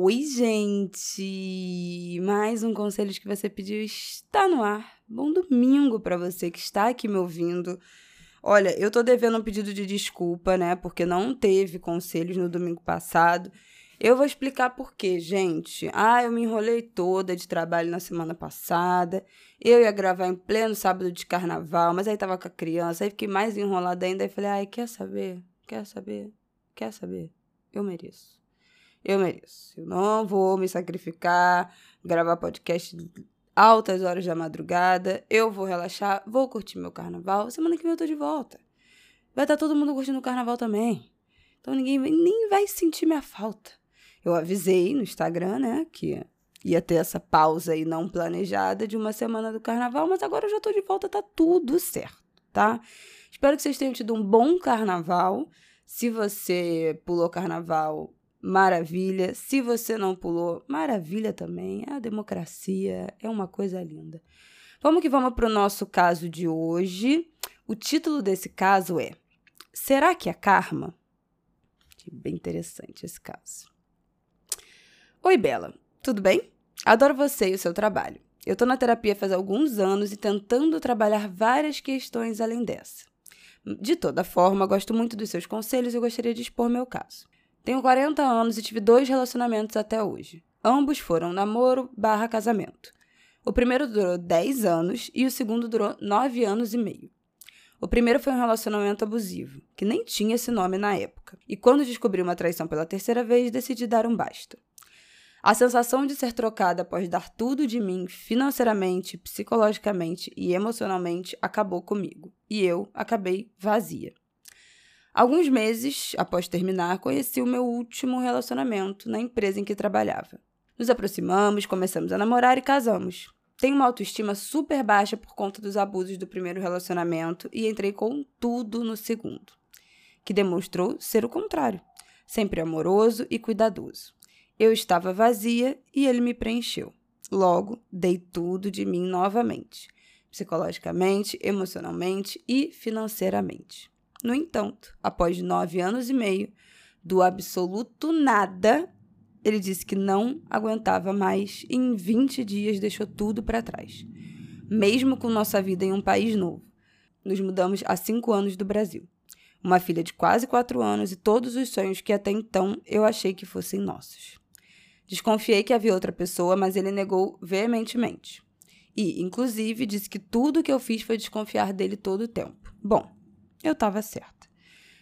Oi, gente! Mais um conselho que você pediu está no ar. Bom domingo para você que está aqui me ouvindo. Olha, eu tô devendo um pedido de desculpa, né? Porque não teve conselhos no domingo passado. Eu vou explicar por quê, gente. Ah, eu me enrolei toda de trabalho na semana passada. Eu ia gravar em pleno sábado de carnaval, mas aí tava com a criança, aí fiquei mais enrolada ainda. Aí falei, ai, quer saber? Quer saber? Quer saber? Eu mereço. Eu mereço. Eu não vou me sacrificar, gravar podcast altas horas da madrugada. Eu vou relaxar, vou curtir meu carnaval. Semana que vem eu tô de volta. Vai estar tá todo mundo curtindo o carnaval também. Então ninguém nem vai sentir minha falta. Eu avisei no Instagram, né, que ia ter essa pausa aí não planejada de uma semana do carnaval, mas agora eu já tô de volta, tá tudo certo, tá? Espero que vocês tenham tido um bom carnaval. Se você pulou carnaval, maravilha. Se você não pulou, maravilha também. A democracia é uma coisa linda. Vamos que vamos para o nosso caso de hoje. O título desse caso é Será que é karma? Bem interessante esse caso. Oi, Bela. Tudo bem? Adoro você e o seu trabalho. Eu estou na terapia faz alguns anos e tentando trabalhar várias questões além dessa. De toda forma, gosto muito dos seus conselhos e gostaria de expor meu caso. Tenho 40 anos e tive dois relacionamentos até hoje. Ambos foram namoro barra casamento. O primeiro durou 10 anos e o segundo durou 9 anos e meio. O primeiro foi um relacionamento abusivo, que nem tinha esse nome na época. E quando descobri uma traição pela terceira vez, decidi dar um basta. A sensação de ser trocada após dar tudo de mim financeiramente, psicologicamente e emocionalmente acabou comigo. E eu acabei vazia. Alguns meses após terminar, conheci o meu último relacionamento na empresa em que trabalhava. Nos aproximamos, começamos a namorar e casamos. Tenho uma autoestima super baixa por conta dos abusos do primeiro relacionamento e entrei com tudo no segundo, que demonstrou ser o contrário, sempre amoroso e cuidadoso. Eu estava vazia e ele me preencheu. Logo, dei tudo de mim novamente, psicologicamente, emocionalmente e financeiramente. No entanto, após nove anos e meio do absoluto nada, ele disse que não aguentava mais e em 20 dias deixou tudo para trás. Mesmo com nossa vida em um país novo. Nos mudamos há cinco anos do Brasil. Uma filha de quase quatro anos e todos os sonhos que até então eu achei que fossem nossos. Desconfiei que havia outra pessoa, mas ele negou veementemente. E, inclusive, disse que tudo o que eu fiz foi desconfiar dele todo o tempo. Bom, eu estava certa.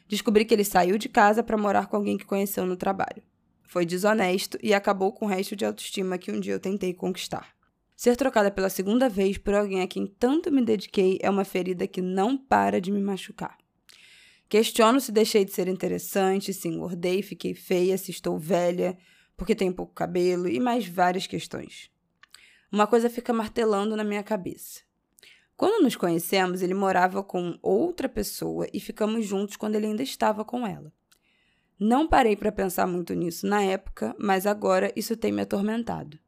Descobri que ele saiu de casa para morar com alguém que conheceu no trabalho. Foi desonesto e acabou com o resto de autoestima que um dia eu tentei conquistar. Ser trocada pela segunda vez por alguém a quem tanto me dediquei é uma ferida que não para de me machucar. Questiono se deixei de ser interessante, se engordei, fiquei feia, se estou velha, porque tem pouco cabelo e mais várias questões. Uma coisa fica martelando na minha cabeça. Quando nos conhecemos, ele morava com outra pessoa e ficamos juntos quando ele ainda estava com ela. Não parei para pensar muito nisso na época, mas agora isso tem me atormentado.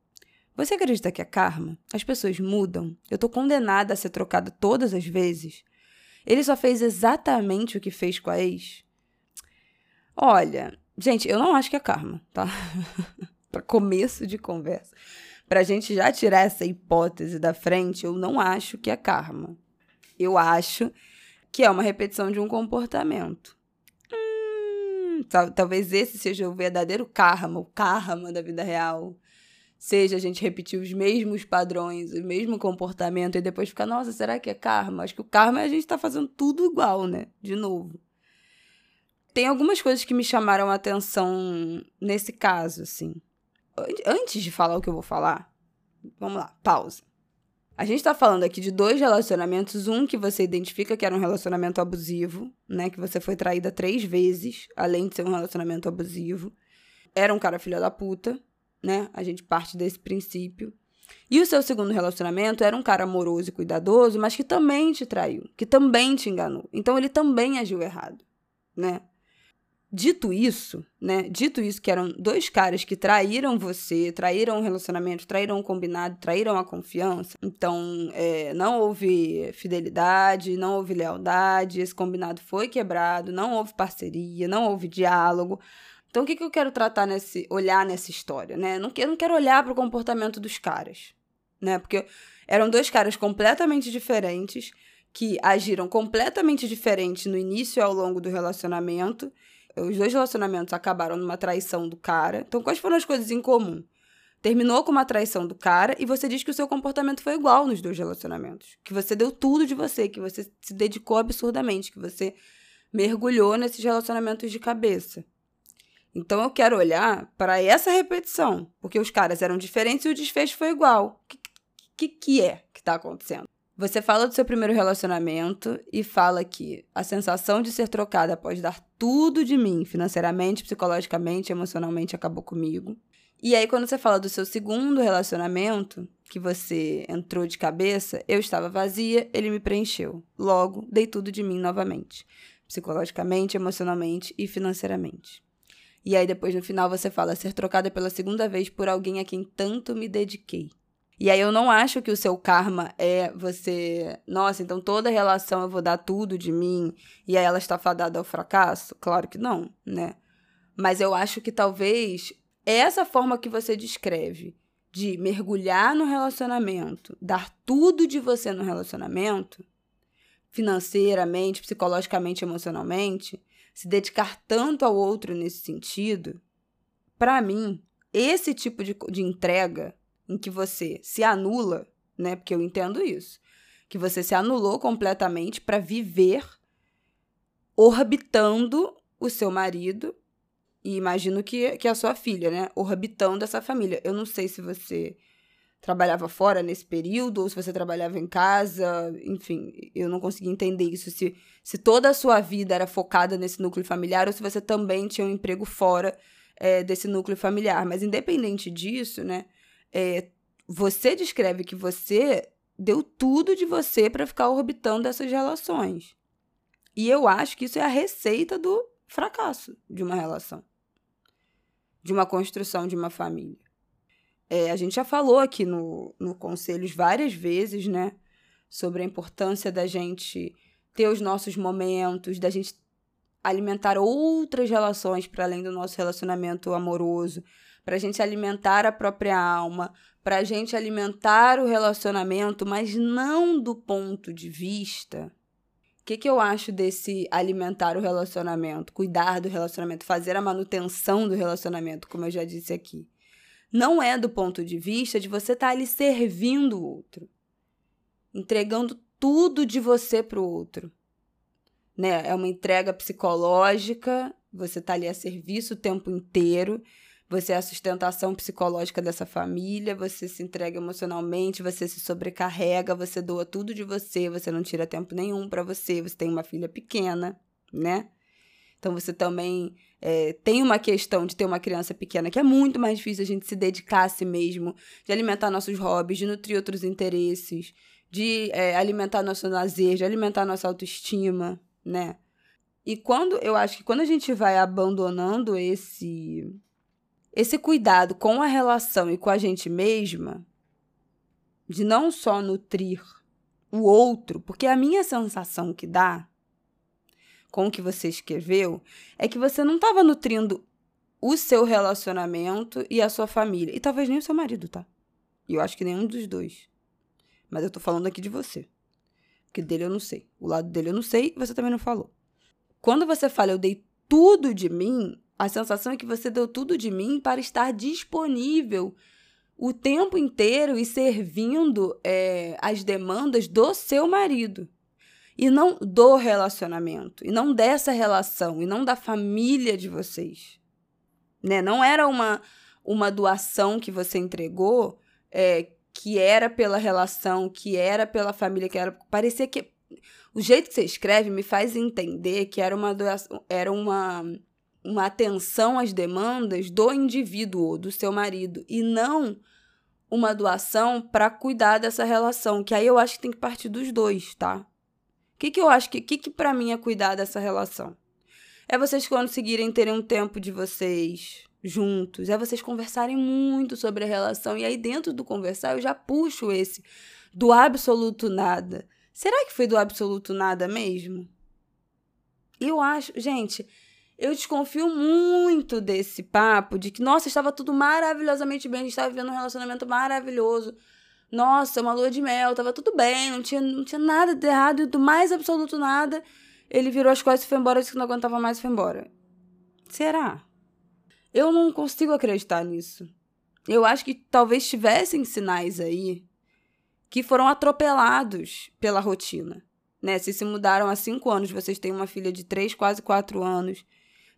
Você acredita que é karma? As pessoas mudam? Eu tô condenada a ser trocada todas as vezes? Ele só fez exatamente o que fez com a ex? Olha, Gente, eu não acho que é karma, tá? para começo de conversa. Pra gente já tirar essa hipótese da frente, eu não acho que é karma. Eu acho que é uma repetição de um comportamento. Hum, tal, talvez esse seja o verdadeiro karma, o karma da vida real. Seja a gente repetir os mesmos padrões, o mesmo comportamento e depois ficar, nossa, será que é karma? Acho que o karma é a gente tá fazendo tudo igual, né? De novo tem algumas coisas que me chamaram a atenção nesse caso, assim. Antes de falar o que eu vou falar, vamos lá, pausa. A gente tá falando aqui de dois relacionamentos, um que você identifica que era um relacionamento abusivo, né? Que você foi traída três vezes, além de ser um relacionamento abusivo. Era um cara filho da puta, né? A gente parte desse princípio. E o seu segundo relacionamento era um cara amoroso e cuidadoso, mas que também te traiu, que também te enganou. Então ele também agiu errado, né? Dito isso, né? Dito isso, que eram dois caras que traíram você, traíram o relacionamento, traíram o combinado, traíram a confiança. Então, é, não houve fidelidade, não houve lealdade, esse combinado foi quebrado, não houve parceria, não houve diálogo. Então, o que, que eu quero tratar nesse, olhar nessa história, né? Não, eu não quero olhar para o comportamento dos caras, né? Porque eram dois caras completamente diferentes que agiram completamente diferente no início e ao longo do relacionamento os dois relacionamentos acabaram numa traição do cara. Então, quais foram as coisas em comum? Terminou com uma traição do cara e você diz que o seu comportamento foi igual nos dois relacionamentos. Que você deu tudo de você, que você se dedicou absurdamente, que você mergulhou nesses relacionamentos de cabeça. Então eu quero olhar para essa repetição, porque os caras eram diferentes e o desfecho foi igual. O que, que, que é que está acontecendo? Você fala do seu primeiro relacionamento e fala que a sensação de ser trocada após dar tudo de mim, financeiramente, psicologicamente, emocionalmente, acabou comigo. E aí, quando você fala do seu segundo relacionamento, que você entrou de cabeça, eu estava vazia, ele me preencheu. Logo, dei tudo de mim novamente. Psicologicamente, emocionalmente e financeiramente. E aí, depois, no final, você fala ser trocada pela segunda vez por alguém a quem tanto me dediquei. E aí eu não acho que o seu karma é você, nossa, então toda relação eu vou dar tudo de mim e aí ela está fadada ao fracasso? Claro que não, né? Mas eu acho que talvez essa forma que você descreve de mergulhar no relacionamento, dar tudo de você no relacionamento, financeiramente, psicologicamente, emocionalmente, se dedicar tanto ao outro nesse sentido, para mim, esse tipo de, de entrega em que você se anula, né? Porque eu entendo isso. Que você se anulou completamente para viver orbitando o seu marido e imagino que, que a sua filha, né? Orbitando essa família. Eu não sei se você trabalhava fora nesse período ou se você trabalhava em casa, enfim, eu não consegui entender isso. Se, se toda a sua vida era focada nesse núcleo familiar ou se você também tinha um emprego fora é, desse núcleo familiar. Mas independente disso, né? É, você descreve que você deu tudo de você para ficar orbitando essas relações. E eu acho que isso é a receita do fracasso de uma relação, de uma construção de uma família. É, a gente já falou aqui no, no Conselhos várias vezes, né? Sobre a importância da gente ter os nossos momentos, da gente alimentar outras relações para além do nosso relacionamento amoroso, para a gente alimentar a própria alma, para a gente alimentar o relacionamento, mas não do ponto de vista. O que, que eu acho desse alimentar o relacionamento, cuidar do relacionamento, fazer a manutenção do relacionamento, como eu já disse aqui? Não é do ponto de vista de você estar tá ali servindo o outro, entregando tudo de você para o outro. Né? É uma entrega psicológica, você está ali a serviço o tempo inteiro você é a sustentação psicológica dessa família, você se entrega emocionalmente, você se sobrecarrega, você doa tudo de você, você não tira tempo nenhum para você, você tem uma filha pequena, né? Então você também é, tem uma questão de ter uma criança pequena que é muito mais difícil a gente se dedicar a si mesmo, de alimentar nossos hobbies, de nutrir outros interesses, de é, alimentar nosso lazer, de alimentar nossa autoestima, né? E quando eu acho que quando a gente vai abandonando esse esse cuidado com a relação e com a gente mesma, de não só nutrir o outro, porque a minha sensação que dá com o que você escreveu é que você não estava nutrindo o seu relacionamento e a sua família. E talvez nem o seu marido, tá? E eu acho que nenhum dos dois. Mas eu tô falando aqui de você. Porque dele eu não sei. O lado dele eu não sei você também não falou. Quando você fala eu dei tudo de mim, a sensação é que você deu tudo de mim para estar disponível o tempo inteiro e servindo é, as demandas do seu marido. E não do relacionamento, e não dessa relação, e não da família de vocês. Né? Não era uma, uma doação que você entregou é, que era pela relação, que era pela família, que era. Parecia que. O jeito que você escreve me faz entender que era uma doação, era uma, uma atenção às demandas do indivíduo, do seu marido, e não uma doação para cuidar dessa relação, que aí eu acho que tem que partir dos dois, tá? O que, que eu acho que, que, que para mim é cuidar dessa relação? É vocês conseguirem terem um tempo de vocês juntos, é vocês conversarem muito sobre a relação, e aí dentro do conversar eu já puxo esse do absoluto nada. Será que foi do absoluto nada mesmo? Eu acho, gente, eu desconfio muito desse papo de que, nossa, estava tudo maravilhosamente bem, a gente estava vivendo um relacionamento maravilhoso. Nossa, uma lua de mel, estava tudo bem, não tinha, não tinha nada de errado, e do mais absoluto nada, ele virou as costas e foi embora, disse que não aguentava mais e foi embora. Será? Eu não consigo acreditar nisso. Eu acho que talvez tivessem sinais aí que foram atropelados pela rotina. Né? Se se mudaram há cinco anos, vocês têm uma filha de três, quase quatro anos.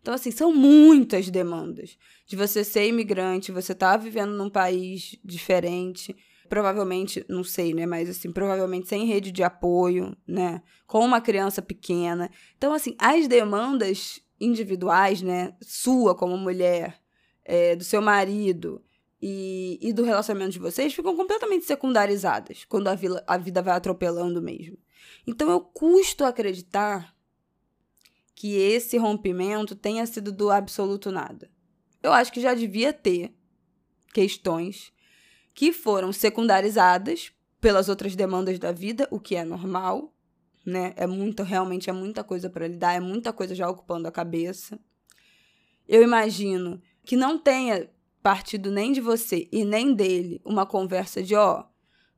Então, assim, são muitas demandas. De você ser imigrante, você tá vivendo num país diferente, provavelmente, não sei, né? Mas, assim, provavelmente sem rede de apoio, né? Com uma criança pequena. Então, assim, as demandas individuais, né? Sua como mulher, é, do seu marido e, e do relacionamento de vocês ficam completamente secundarizadas quando a, vila, a vida vai atropelando mesmo. Então, eu custo acreditar que esse rompimento tenha sido do absoluto nada. Eu acho que já devia ter questões que foram secundarizadas pelas outras demandas da vida, o que é normal, né? É muito, realmente é muita coisa para lidar, é muita coisa já ocupando a cabeça. Eu imagino que não tenha partido nem de você e nem dele uma conversa de, ó, oh,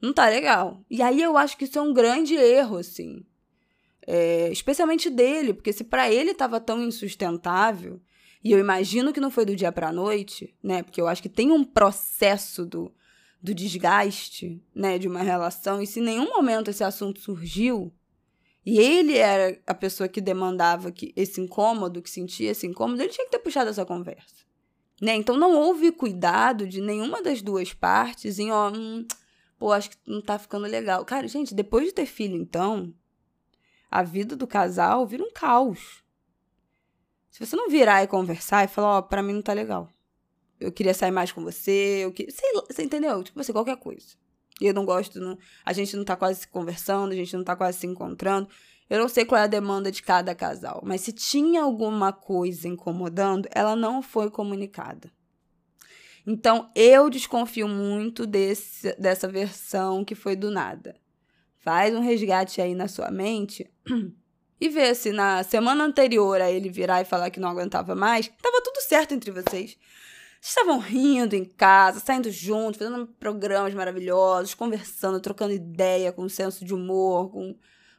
não tá legal. E aí eu acho que isso é um grande erro, assim. É, especialmente dele, porque se para ele estava tão insustentável, e eu imagino que não foi do dia para noite, né? Porque eu acho que tem um processo do, do desgaste, né, de uma relação, e se em nenhum momento esse assunto surgiu, e ele era a pessoa que demandava que esse incômodo, que sentia esse incômodo, ele tinha que ter puxado essa conversa. Né? Então não houve cuidado de nenhuma das duas partes em, ó, hum, pô, acho que não tá ficando legal. Cara, gente, depois de ter filho, então, a vida do casal vira um caos. Se você não virar e conversar e falar, ó, oh, pra mim não tá legal. Eu queria sair mais com você, eu queria... Sei você entendeu? Tipo assim, qualquer coisa. E eu não gosto, não... a gente não tá quase se conversando, a gente não tá quase se encontrando. Eu não sei qual é a demanda de cada casal, mas se tinha alguma coisa incomodando, ela não foi comunicada. Então, eu desconfio muito desse, dessa versão que foi do nada. Faz um resgate aí na sua mente e vê se na semana anterior a ele virar e falar que não aguentava mais, tava tudo certo entre vocês. Vocês estavam rindo em casa, saindo juntos, fazendo programas maravilhosos, conversando, trocando ideia, com senso de humor, com,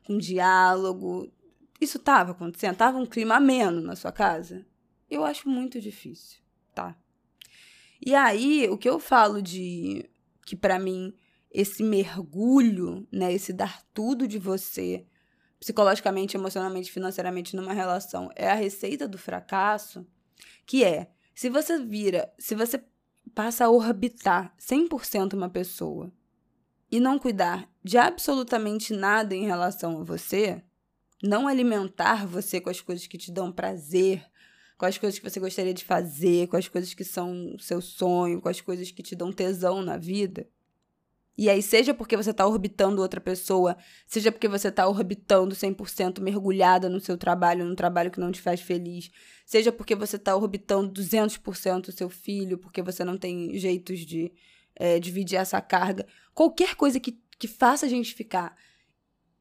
com diálogo. Isso estava acontecendo? Tava um clima ameno na sua casa? Eu acho muito difícil, tá? E aí, o que eu falo de que para mim esse mergulho, né, esse dar tudo de você, psicologicamente, emocionalmente, financeiramente numa relação, é a receita do fracasso, que é, se você vira, se você passa a orbitar 100% uma pessoa e não cuidar de absolutamente nada em relação a você, não alimentar você com as coisas que te dão prazer, com as coisas que você gostaria de fazer, com as coisas que são seu sonho, com as coisas que te dão tesão na vida, e aí, seja porque você está orbitando outra pessoa, seja porque você está orbitando 100% mergulhada no seu trabalho, num trabalho que não te faz feliz, seja porque você está orbitando 200% o seu filho, porque você não tem jeitos de é, dividir essa carga, qualquer coisa que, que faça a gente ficar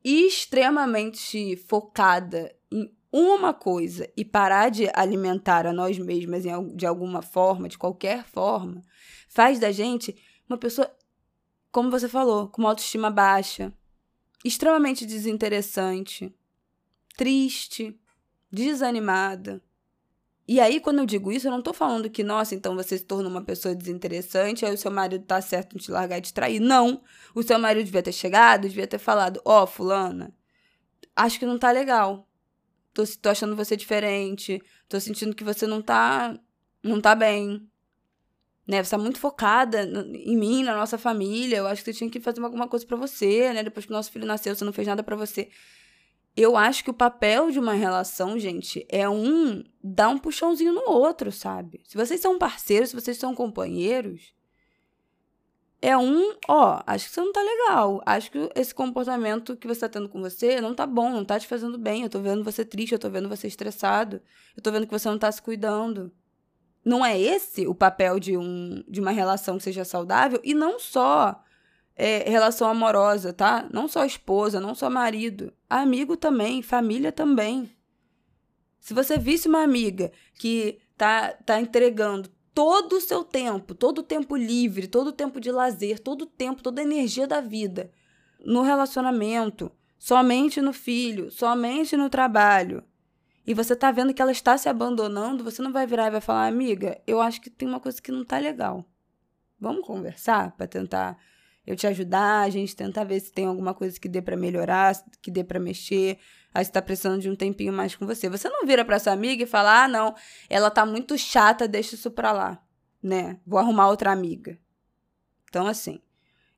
extremamente focada em uma coisa e parar de alimentar a nós mesmas de alguma forma, de qualquer forma, faz da gente uma pessoa como você falou, com uma autoestima baixa, extremamente desinteressante, triste, desanimada. E aí, quando eu digo isso, eu não tô falando que, nossa, então você se tornou uma pessoa desinteressante, aí o seu marido tá certo em te largar e te trair. Não. O seu marido devia ter chegado, devia ter falado: Ó, oh, Fulana, acho que não tá legal. Tô, tô achando você diferente. Tô sentindo que você não tá. Não tá bem. Né? Você tá muito focada em mim, na nossa família. Eu acho que você tinha que fazer alguma coisa para você, né? Depois que o nosso filho nasceu, você não fez nada para você. Eu acho que o papel de uma relação, gente, é um dar um puxãozinho no outro, sabe? Se vocês são parceiros, se vocês são companheiros, é um, ó, acho que você não tá legal. Acho que esse comportamento que você tá tendo com você não tá bom, não tá te fazendo bem. Eu tô vendo você triste, eu tô vendo você estressado. Eu tô vendo que você não tá se cuidando. Não é esse o papel de, um, de uma relação que seja saudável? E não só é, relação amorosa, tá? Não só esposa, não só marido. Amigo também, família também. Se você visse uma amiga que tá, tá entregando todo o seu tempo, todo o tempo livre, todo o tempo de lazer, todo o tempo, toda a energia da vida no relacionamento, somente no filho, somente no trabalho, e você tá vendo que ela está se abandonando, você não vai virar e vai falar, amiga, eu acho que tem uma coisa que não tá legal. Vamos conversar para tentar eu te ajudar, a gente tentar ver se tem alguma coisa que dê para melhorar, que dê para mexer. Aí você tá precisando de um tempinho mais com você. Você não vira para sua amiga e fala: "Ah, não, ela tá muito chata, deixa isso para lá", né? Vou arrumar outra amiga. Então assim,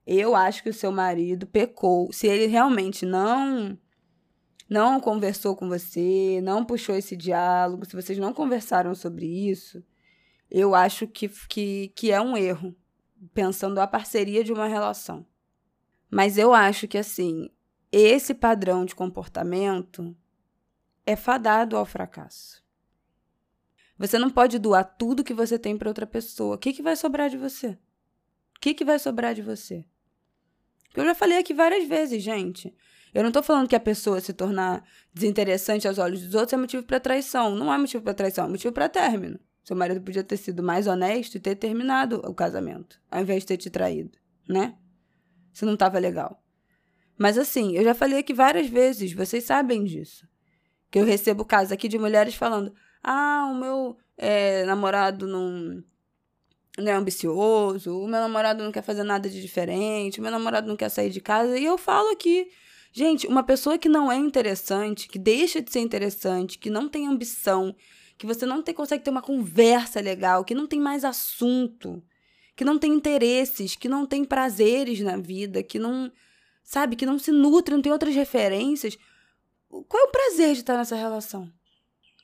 eu acho que o seu marido pecou. Se ele realmente não não conversou com você, não puxou esse diálogo, se vocês não conversaram sobre isso, eu acho que, que, que é um erro, pensando a parceria de uma relação. Mas eu acho que, assim, esse padrão de comportamento é fadado ao fracasso. Você não pode doar tudo que você tem para outra pessoa. O que, que vai sobrar de você? O que, que vai sobrar de você? Eu já falei aqui várias vezes, gente. Eu não tô falando que a pessoa se tornar desinteressante aos olhos dos outros é motivo para traição. Não é motivo para traição, é motivo para término. Seu marido podia ter sido mais honesto e ter terminado o casamento, ao invés de ter te traído, né? Se não tava legal. Mas assim, eu já falei aqui várias vezes, vocês sabem disso. Que eu recebo casos aqui de mulheres falando: ah, o meu é, namorado não, não é ambicioso, o meu namorado não quer fazer nada de diferente, o meu namorado não quer sair de casa. E eu falo aqui, Gente, uma pessoa que não é interessante, que deixa de ser interessante, que não tem ambição, que você não tem, consegue ter uma conversa legal, que não tem mais assunto, que não tem interesses, que não tem prazeres na vida, que não, sabe, que não se nutre, não tem outras referências. Qual é o prazer de estar nessa relação?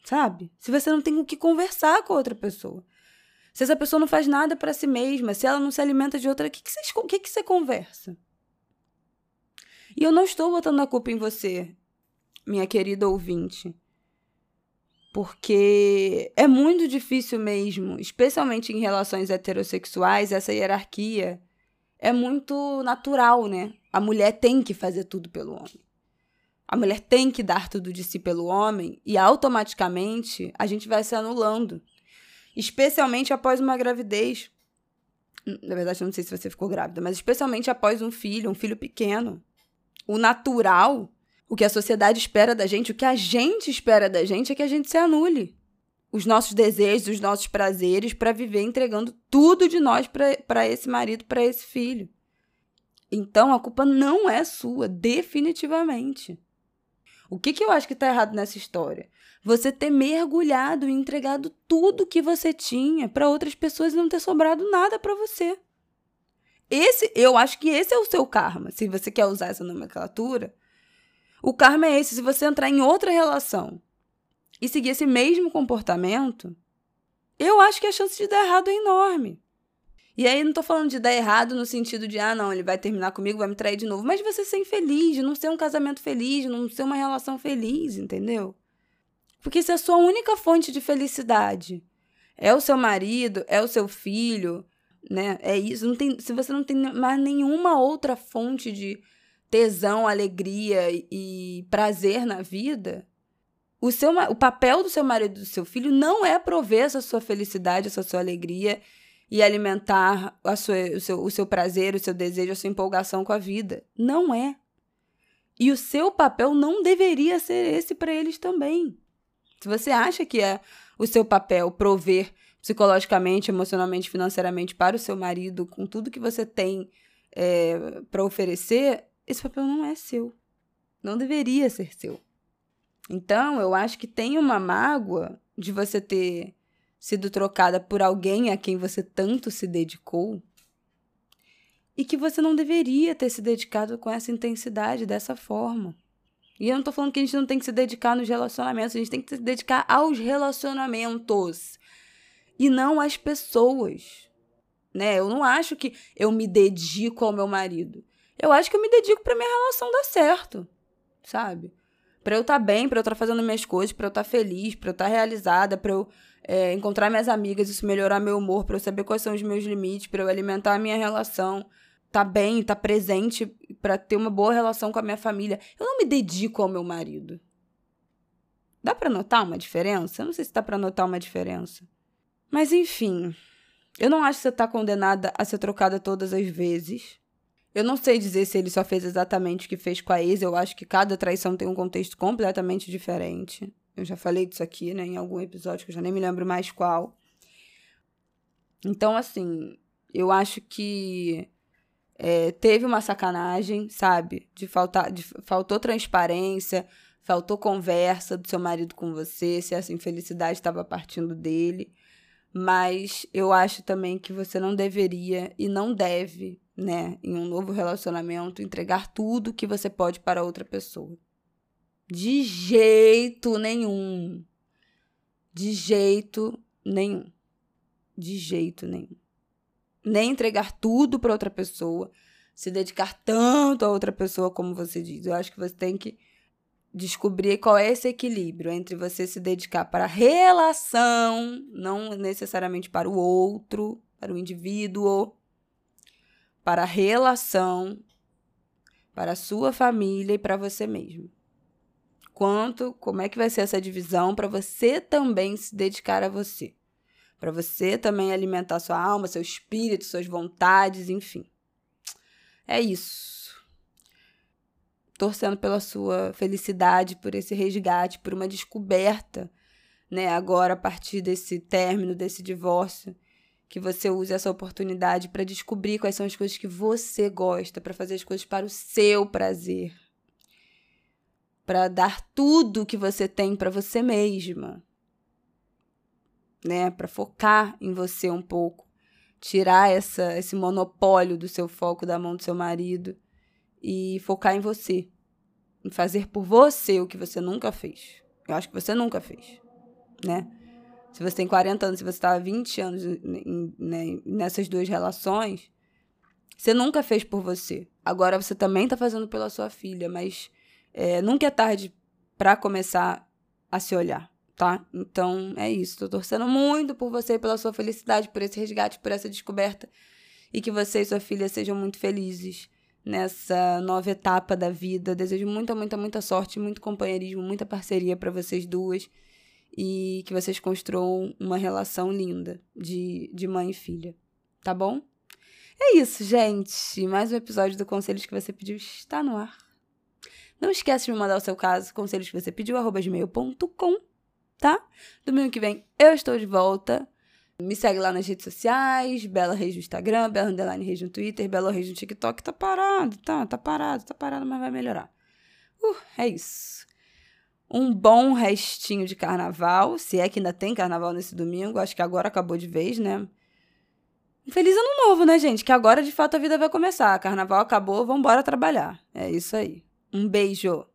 Sabe? Se você não tem o que conversar com a outra pessoa. Se essa pessoa não faz nada para si mesma, se ela não se alimenta de outra, o que, que, que, que você conversa? E eu não estou botando a culpa em você, minha querida ouvinte. Porque é muito difícil mesmo, especialmente em relações heterossexuais, essa hierarquia é muito natural, né? A mulher tem que fazer tudo pelo homem. A mulher tem que dar tudo de si pelo homem e automaticamente a gente vai se anulando. Especialmente após uma gravidez. Na verdade, eu não sei se você ficou grávida, mas especialmente após um filho, um filho pequeno o natural, o que a sociedade espera da gente, o que a gente espera da gente é que a gente se anule. Os nossos desejos, os nossos prazeres para viver entregando tudo de nós para esse marido, para esse filho. Então a culpa não é sua, definitivamente. O que, que eu acho que está errado nessa história? Você ter mergulhado e entregado tudo que você tinha para outras pessoas e não ter sobrado nada para você. Esse, eu acho que esse é o seu karma, se você quer usar essa nomenclatura. O karma é esse, se você entrar em outra relação e seguir esse mesmo comportamento, eu acho que a chance de dar errado é enorme. E aí não tô falando de dar errado no sentido de, ah, não, ele vai terminar comigo, vai me trair de novo, mas você ser infeliz, não ser um casamento feliz, não ser uma relação feliz, entendeu? Porque se a sua única fonte de felicidade é o seu marido, é o seu filho, né? É isso. Não tem, se você não tem mais nenhuma outra fonte de tesão, alegria e prazer na vida, o, seu, o papel do seu marido e do seu filho não é prover essa sua felicidade, essa sua alegria e alimentar a sua, o, seu, o seu prazer, o seu desejo, a sua empolgação com a vida. Não é. E o seu papel não deveria ser esse para eles também. Se você acha que é o seu papel prover psicologicamente, emocionalmente, financeiramente para o seu marido, com tudo que você tem é, para oferecer, esse papel não é seu. Não deveria ser seu. Então, eu acho que tem uma mágoa de você ter sido trocada por alguém a quem você tanto se dedicou e que você não deveria ter se dedicado com essa intensidade, dessa forma. E eu não tô falando que a gente não tem que se dedicar nos relacionamentos, a gente tem que se dedicar aos relacionamentos e não às pessoas. Né? Eu não acho que eu me dedico ao meu marido. Eu acho que eu me dedico para minha relação dar certo, sabe? Para eu estar tá bem, para eu estar tá fazendo minhas coisas, para eu estar tá feliz, para eu estar tá realizada, para eu é, encontrar minhas amigas, isso melhorar meu humor, para eu saber quais são os meus limites, para eu alimentar a minha relação, tá bem, tá presente, para ter uma boa relação com a minha família. Eu não me dedico ao meu marido. Dá para notar uma diferença? Eu não sei se dá para notar uma diferença. Mas enfim, eu não acho que você tá condenada a ser trocada todas as vezes. Eu não sei dizer se ele só fez exatamente o que fez com a ex. Eu acho que cada traição tem um contexto completamente diferente. Eu já falei disso aqui, né, em algum episódio que eu já nem me lembro mais qual. Então, assim, eu acho que é, teve uma sacanagem, sabe? De faltar, de, faltou transparência, faltou conversa do seu marido com você, se essa infelicidade estava partindo dele. Mas eu acho também que você não deveria e não deve né, em um novo relacionamento, entregar tudo que você pode para outra pessoa. De jeito nenhum. De jeito nenhum. De jeito nenhum. Nem entregar tudo para outra pessoa, se dedicar tanto a outra pessoa como você diz. Eu acho que você tem que descobrir qual é esse equilíbrio entre você se dedicar para a relação, não necessariamente para o outro, para o indivíduo, para a relação, para a sua família e para você mesmo. Quanto, como é que vai ser essa divisão para você também se dedicar a você? Para você também alimentar sua alma, seu espírito, suas vontades, enfim. É isso. Torcendo pela sua felicidade, por esse resgate, por uma descoberta, né, agora a partir desse término, desse divórcio que você use essa oportunidade para descobrir quais são as coisas que você gosta, para fazer as coisas para o seu prazer. Para dar tudo que você tem para você mesma. Né? Para focar em você um pouco, tirar essa esse monopólio do seu foco da mão do seu marido e focar em você, em fazer por você o que você nunca fez. Eu acho que você nunca fez, né? Se você tem 40 anos, se você está há 20 anos né, nessas duas relações, você nunca fez por você. Agora você também está fazendo pela sua filha, mas é, nunca é tarde para começar a se olhar, tá? Então é isso. Tô torcendo muito por você, pela sua felicidade, por esse resgate, por essa descoberta. E que você e sua filha sejam muito felizes nessa nova etapa da vida. Desejo muita, muita, muita sorte, muito companheirismo, muita parceria para vocês duas e que vocês construam uma relação linda de, de mãe e filha. Tá bom? É isso, gente. Mais um episódio do Conselhos que você pediu está no ar. Não esquece de me mandar o seu caso, conselhos que você pediu, arroba gmail.com, tá? Domingo que vem eu estou de volta. Me segue lá nas redes sociais, Bela Reis no Instagram, Bela Underline Reis no Twitter, Bela Reis no TikTok. Tá parado, tá? Tá parado, tá parado, mas vai melhorar. Uh, é isso um bom restinho de carnaval, se é que ainda tem carnaval nesse domingo, acho que agora acabou de vez, né? Feliz ano novo, né, gente? Que agora de fato a vida vai começar. Carnaval acabou, vamos embora trabalhar. É isso aí. Um beijo.